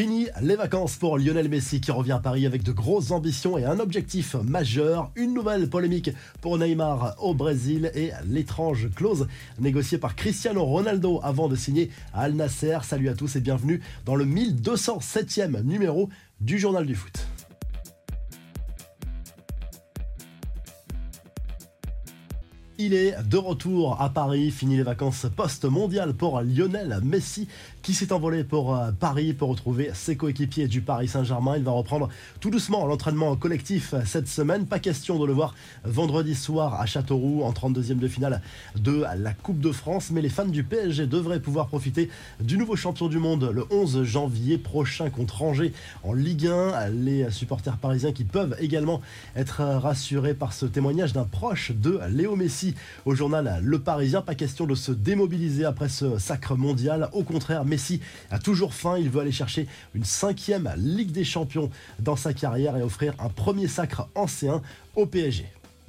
Fini les vacances pour Lionel Messi qui revient à Paris avec de grosses ambitions et un objectif majeur. Une nouvelle polémique pour Neymar au Brésil et l'étrange clause négociée par Cristiano Ronaldo avant de signer à Al Nasser. Salut à tous et bienvenue dans le 1207e numéro du Journal du Foot. Il est de retour à Paris, fini les vacances post-mondiales pour Lionel Messi qui s'est envolé pour euh, Paris pour retrouver ses coéquipiers du Paris Saint-Germain. Il va reprendre tout doucement l'entraînement collectif cette semaine. Pas question de le voir vendredi soir à Châteauroux en 32e de finale de la Coupe de France, mais les fans du PSG devraient pouvoir profiter du nouveau champion du monde le 11 janvier prochain contre Angers en Ligue 1. Les supporters parisiens qui peuvent également être rassurés par ce témoignage d'un proche de Léo Messi au journal Le Parisien. Pas question de se démobiliser après ce sacre mondial. Au contraire, Messi a toujours faim. Il veut aller chercher une cinquième Ligue des Champions dans sa carrière et offrir un premier sacre ancien au PSG.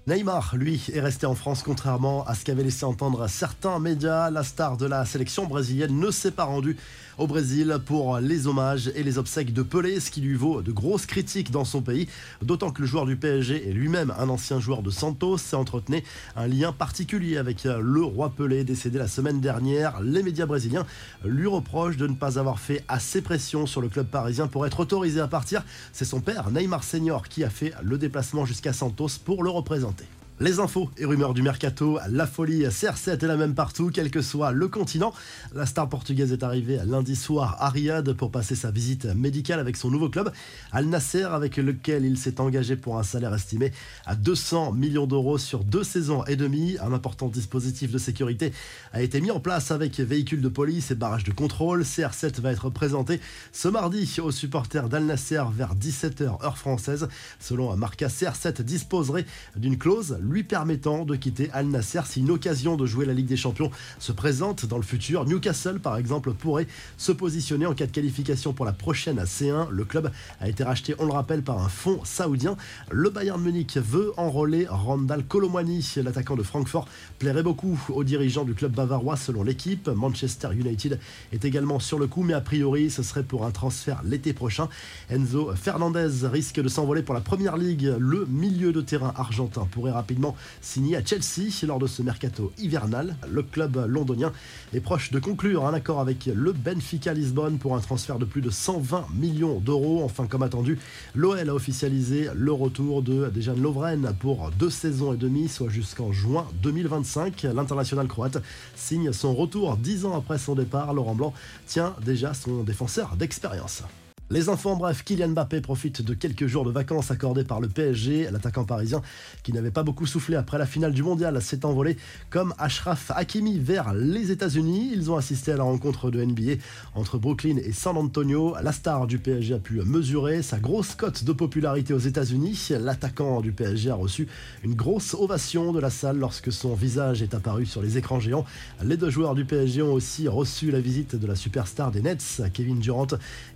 Neymar, lui, est resté en France contrairement à ce qu'avaient laissé entendre certains médias. La star de la sélection brésilienne ne s'est pas rendue au Brésil pour les hommages et les obsèques de Pelé, ce qui lui vaut de grosses critiques dans son pays, d'autant que le joueur du PSG est lui-même un ancien joueur de Santos et entretenait un lien particulier avec le roi Pelé décédé la semaine dernière. Les médias brésiliens lui reprochent de ne pas avoir fait assez pression sur le club parisien pour être autorisé à partir. C'est son père, Neymar Senior, qui a fait le déplacement jusqu'à Santos pour le représenter. Les infos et rumeurs du mercato, la folie CR7 est la même partout, quel que soit le continent. La star portugaise est arrivée lundi soir à Riyad pour passer sa visite médicale avec son nouveau club, Al Nasser, avec lequel il s'est engagé pour un salaire estimé à 200 millions d'euros sur deux saisons et demie. Un important dispositif de sécurité a été mis en place avec véhicules de police et barrages de contrôle. CR7 va être présenté ce mardi aux supporters d'Al Nasser vers 17h heure française. Selon Marca, CR7 disposerait d'une clause lui permettant de quitter Al Nasser si une occasion de jouer la Ligue des Champions se présente dans le futur. Newcastle, par exemple, pourrait se positionner en cas de qualification pour la prochaine C1. Le club a été racheté, on le rappelle, par un fonds saoudien. Le Bayern Munich veut enrôler Randall Colomwani, l'attaquant de Francfort, plairait beaucoup aux dirigeants du club bavarois selon l'équipe. Manchester United est également sur le coup, mais a priori, ce serait pour un transfert l'été prochain. Enzo Fernandez risque de s'envoler pour la première ligue. Le milieu de terrain argentin pourrait rapidement signé à Chelsea lors de ce mercato hivernal. Le club londonien est proche de conclure un accord avec le Benfica Lisbonne pour un transfert de plus de 120 millions d'euros. Enfin, comme attendu, l'OL a officialisé le retour de Dejan Lovren pour deux saisons et demie, soit jusqu'en juin 2025. L'international croate signe son retour dix ans après son départ. Laurent Blanc tient déjà son défenseur d'expérience. Les enfants, bref, Kylian Mbappé profite de quelques jours de vacances accordés par le PSG. L'attaquant parisien, qui n'avait pas beaucoup soufflé après la finale du mondial, s'est envolé comme Ashraf Hakimi vers les États-Unis. Ils ont assisté à la rencontre de NBA entre Brooklyn et San Antonio. La star du PSG a pu mesurer sa grosse cote de popularité aux États-Unis. L'attaquant du PSG a reçu une grosse ovation de la salle lorsque son visage est apparu sur les écrans géants. Les deux joueurs du PSG ont aussi reçu la visite de la superstar des Nets, Kevin Durant,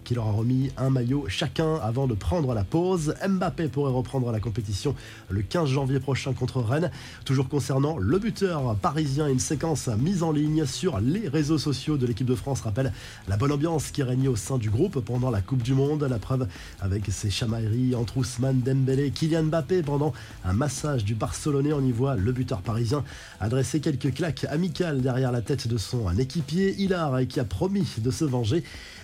qui leur a remis un maillot chacun avant de prendre la pause. Mbappé pourrait reprendre la compétition le 15 janvier prochain contre Rennes. Toujours concernant le buteur parisien, une séquence mise en ligne sur les réseaux sociaux de l'équipe de France rappelle la bonne ambiance qui régnait au sein du groupe pendant la Coupe du Monde. La preuve avec ses chamailleries entre Ousmane Dembélé et Kylian Mbappé pendant un massage du Barcelonais. On y voit le buteur parisien adresser quelques claques amicales derrière la tête de son équipier Hilar qui a promis de se venger.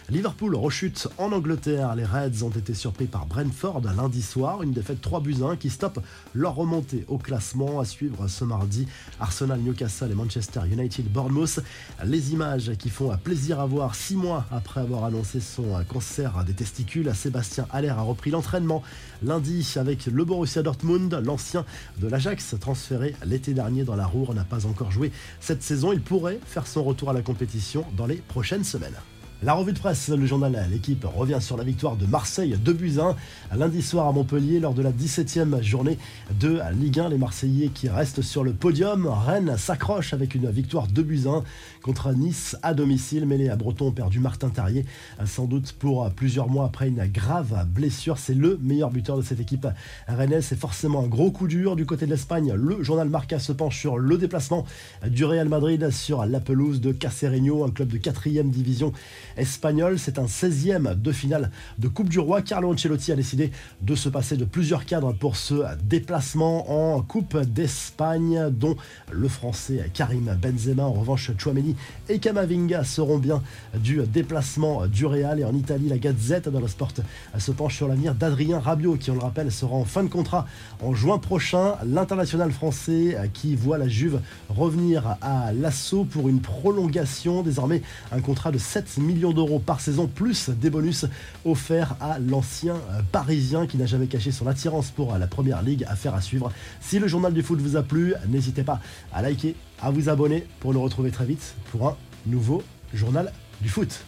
Liverpool rechute en Angleterre. Les Reds ont été surpris par Brentford lundi soir. Une défaite 3 buts 1 qui stoppe leur remontée au classement. À suivre ce mardi, Arsenal, Newcastle et Manchester United, Bournemouth. Les images qui font plaisir à voir six mois après avoir annoncé son cancer des testicules. Sébastien Haller a repris l'entraînement lundi avec le Borussia Dortmund. L'ancien de l'Ajax, transféré l'été dernier dans la Roure, n'a pas encore joué cette saison. Il pourrait faire son retour à la compétition dans les prochaines semaines. La revue de presse, le journal L'équipe revient sur la victoire de Marseille 2 buts 1 lundi soir à Montpellier lors de la 17e journée de Ligue 1. Les Marseillais qui restent sur le podium. Rennes s'accroche avec une victoire 2 buts 1 contre Nice à domicile. Mêlé à Breton, perdu Martin Terrier, sans doute pour plusieurs mois après une grave blessure. C'est le meilleur buteur de cette équipe rennaise. C'est forcément un gros coup dur du côté de l'Espagne. Le journal Marca se penche sur le déplacement du Real Madrid sur la pelouse de Cacereño, un club de 4 division espagnol. C'est un 16e de finale de Coupe du Roi. Carlo Ancelotti a décidé de se passer de plusieurs cadres pour ce déplacement en Coupe d'Espagne, dont le français Karim Benzema. En revanche, Chouameni et Kamavinga seront bien du déplacement du Real. Et en Italie, la Gazette de la Sport se penche sur l'avenir d'Adrien Rabiot, qui, on le rappelle, sera en fin de contrat en juin prochain. L'international français qui voit la Juve revenir à l'assaut pour une prolongation. Désormais, un contrat de 7 millions d'euros par saison, plus des bonus offerts à l'ancien parisien qui n'a jamais caché son attirance pour la première ligue. Affaire à suivre. Si le journal du foot vous a plu, n'hésitez pas à liker, à vous abonner pour nous retrouver très vite pour un nouveau journal du foot.